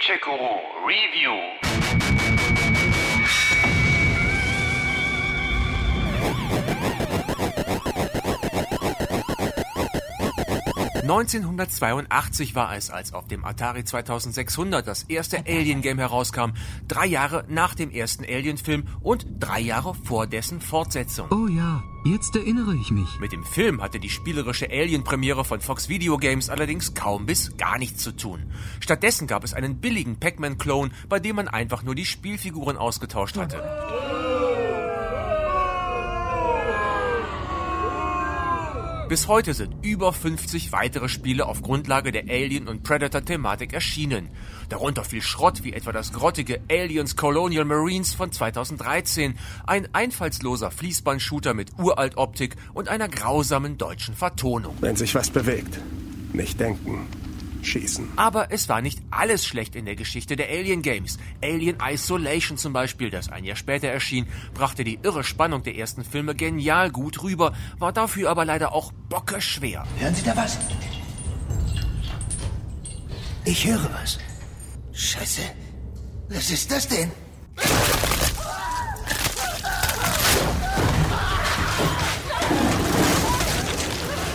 Manchego Review. 1982 war es, als auf dem Atari 2600 das erste Alien-Game herauskam. Drei Jahre nach dem ersten Alien-Film und drei Jahre vor dessen Fortsetzung. Oh ja, jetzt erinnere ich mich. Mit dem Film hatte die spielerische Alien-Premiere von Fox Video Games allerdings kaum bis gar nichts zu tun. Stattdessen gab es einen billigen Pac-Man-Clone, bei dem man einfach nur die Spielfiguren ausgetauscht hatte. Bis heute sind über 50 weitere Spiele auf Grundlage der Alien- und Predator-Thematik erschienen. Darunter viel Schrott wie etwa das grottige Aliens Colonial Marines von 2013, ein einfallsloser Fließband-Shooter mit Uralt-Optik und einer grausamen deutschen Vertonung. Wenn sich was bewegt, nicht denken, schießen. Aber es war nicht alles schlecht in der Geschichte der Alien Games. Alien Isolation zum Beispiel, das ein Jahr später erschien, brachte die irre Spannung der ersten Filme genial gut rüber, war dafür aber leider auch bockeschwer. Hören Sie da was? Ich höre was. Scheiße. Was ist das denn?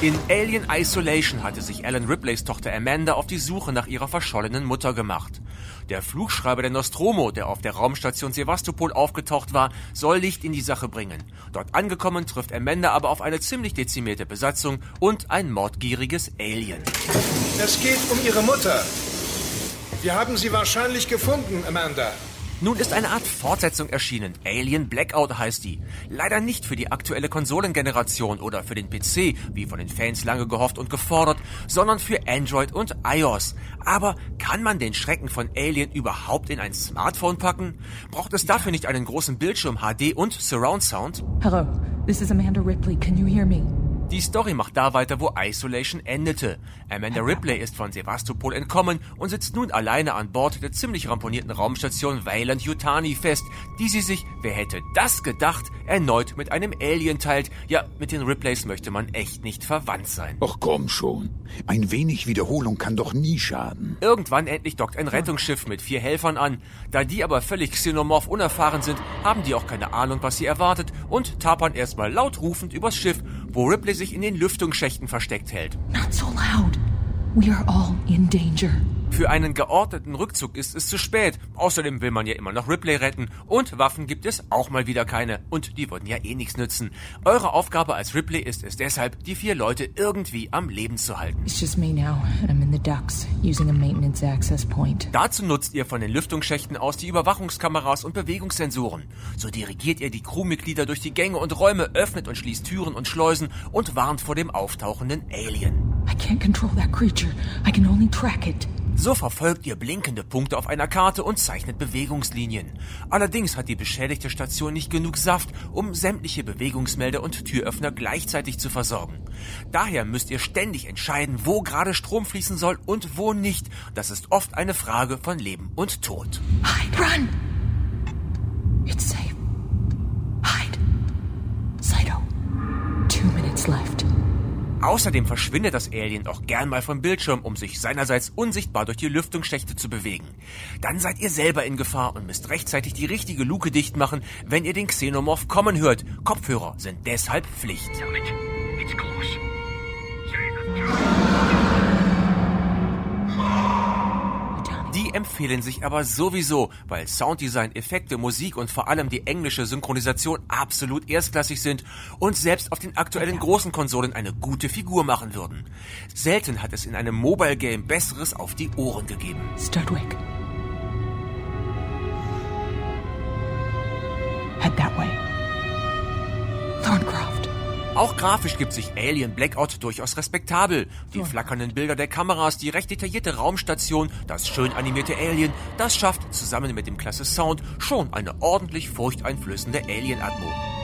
In Alien Isolation hatte sich Alan Ripleys Tochter Amanda auf die Suche nach ihrer verschollenen Mutter gemacht. Der Flugschreiber der Nostromo, der auf der Raumstation Sevastopol aufgetaucht war, soll Licht in die Sache bringen. Dort angekommen trifft Amanda aber auf eine ziemlich dezimierte Besatzung und ein mordgieriges Alien. Es geht um Ihre Mutter. Wir haben sie wahrscheinlich gefunden, Amanda. Nun ist eine Art Fortsetzung erschienen. Alien Blackout heißt die. Leider nicht für die aktuelle Konsolengeneration oder für den PC, wie von den Fans lange gehofft und gefordert, sondern für Android und iOS. Aber kann man den Schrecken von Alien überhaupt in ein Smartphone packen? Braucht es dafür nicht einen großen Bildschirm, HD und Surround Sound? Hello, this is Amanda Ripley. Can you hear me? Die Story macht da weiter, wo Isolation endete. Amanda Ripley ist von Sevastopol entkommen und sitzt nun alleine an Bord der ziemlich ramponierten Raumstation Weyland Yutani fest, die sie sich, wer hätte das gedacht, erneut mit einem Alien teilt. Ja, mit den Ripleys möchte man echt nicht verwandt sein. Ach komm schon. Ein wenig Wiederholung kann doch nie schaden. Irgendwann endlich dockt ein Rettungsschiff mit vier Helfern an. Da die aber völlig xenomorph unerfahren sind, haben die auch keine Ahnung, was sie erwartet und tapern erstmal laut rufend übers Schiff, wo Ripley sich in den Lüftungsschächten versteckt hält. Not so loud. We are all in danger. Für einen geordneten Rückzug ist es zu spät. Außerdem will man ja immer noch Ripley retten. Und Waffen gibt es auch mal wieder keine. Und die würden ja eh nichts nützen. Eure Aufgabe als Ripley ist es deshalb, die vier Leute irgendwie am Leben zu halten. Ducks. Dazu nutzt ihr von den Lüftungsschächten aus die Überwachungskameras und Bewegungssensoren. So dirigiert ihr die Crewmitglieder durch die Gänge und Räume, öffnet und schließt Türen und Schleusen und warnt vor dem auftauchenden Alien. I can't control that creature. I can only track it. So verfolgt ihr blinkende Punkte auf einer Karte und zeichnet Bewegungslinien. Allerdings hat die beschädigte Station nicht genug Saft, um sämtliche Bewegungsmelder und Türöffner gleichzeitig zu versorgen. Daher müsst ihr ständig entscheiden, wo gerade Strom fließen soll und wo nicht. Das ist oft eine Frage von Leben und Tod. Hide, run! It's safe. Hide. Saito. Two minutes left. Außerdem verschwindet das Alien auch gern mal vom Bildschirm, um sich seinerseits unsichtbar durch die Lüftungsschächte zu bewegen. Dann seid ihr selber in Gefahr und müsst rechtzeitig die richtige Luke dicht machen, wenn ihr den Xenomorph kommen hört. Kopfhörer sind deshalb Pflicht. Die empfehlen sich aber sowieso, weil Sounddesign, Effekte, Musik und vor allem die englische Synchronisation absolut erstklassig sind und selbst auf den aktuellen großen Konsolen eine gute Figur machen würden. Selten hat es in einem Mobile Game Besseres auf die Ohren gegeben. Head Auch grafisch gibt sich Alien Blackout durchaus respektabel. Die flackernden Bilder der Kameras, die recht detaillierte Raumstation, das schön animierte Alien, das schafft zusammen mit dem klasse Sound schon eine ordentlich furchteinflößende Alien-Atmo.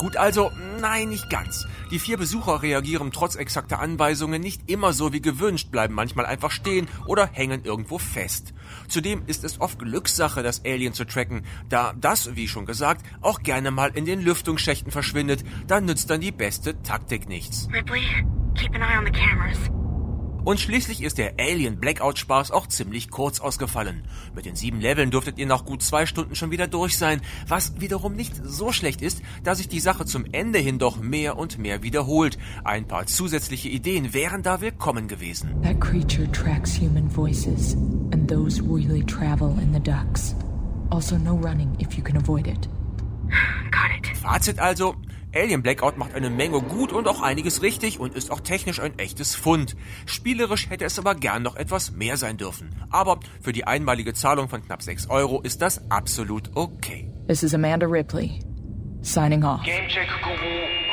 Gut also? Nein, nicht ganz. Die vier Besucher reagieren trotz exakter Anweisungen nicht immer so wie gewünscht, bleiben manchmal einfach stehen oder hängen irgendwo fest. Zudem ist es oft Glückssache, das Alien zu tracken, da das, wie schon gesagt, auch gerne mal in den Lüftungsschächten verschwindet, da nützt dann die beste Taktik nichts. Ripley, keep an eye on the cameras. Und schließlich ist der Alien Blackout Spaß auch ziemlich kurz ausgefallen. Mit den sieben Leveln dürftet ihr nach gut zwei Stunden schon wieder durch sein, was wiederum nicht so schlecht ist, da sich die Sache zum Ende hin doch mehr und mehr wiederholt. Ein paar zusätzliche Ideen wären da willkommen gewesen. That creature tracks human voices, and those really travel in the ducts. Also, no running if you can avoid it. Got it. Fazit also, Alien Blackout macht eine Menge gut und auch einiges richtig und ist auch technisch ein echtes Fund. Spielerisch hätte es aber gern noch etwas mehr sein dürfen. Aber für die einmalige Zahlung von knapp 6 Euro ist das absolut okay. This is Amanda Ripley, signing off. Gamecheck Guru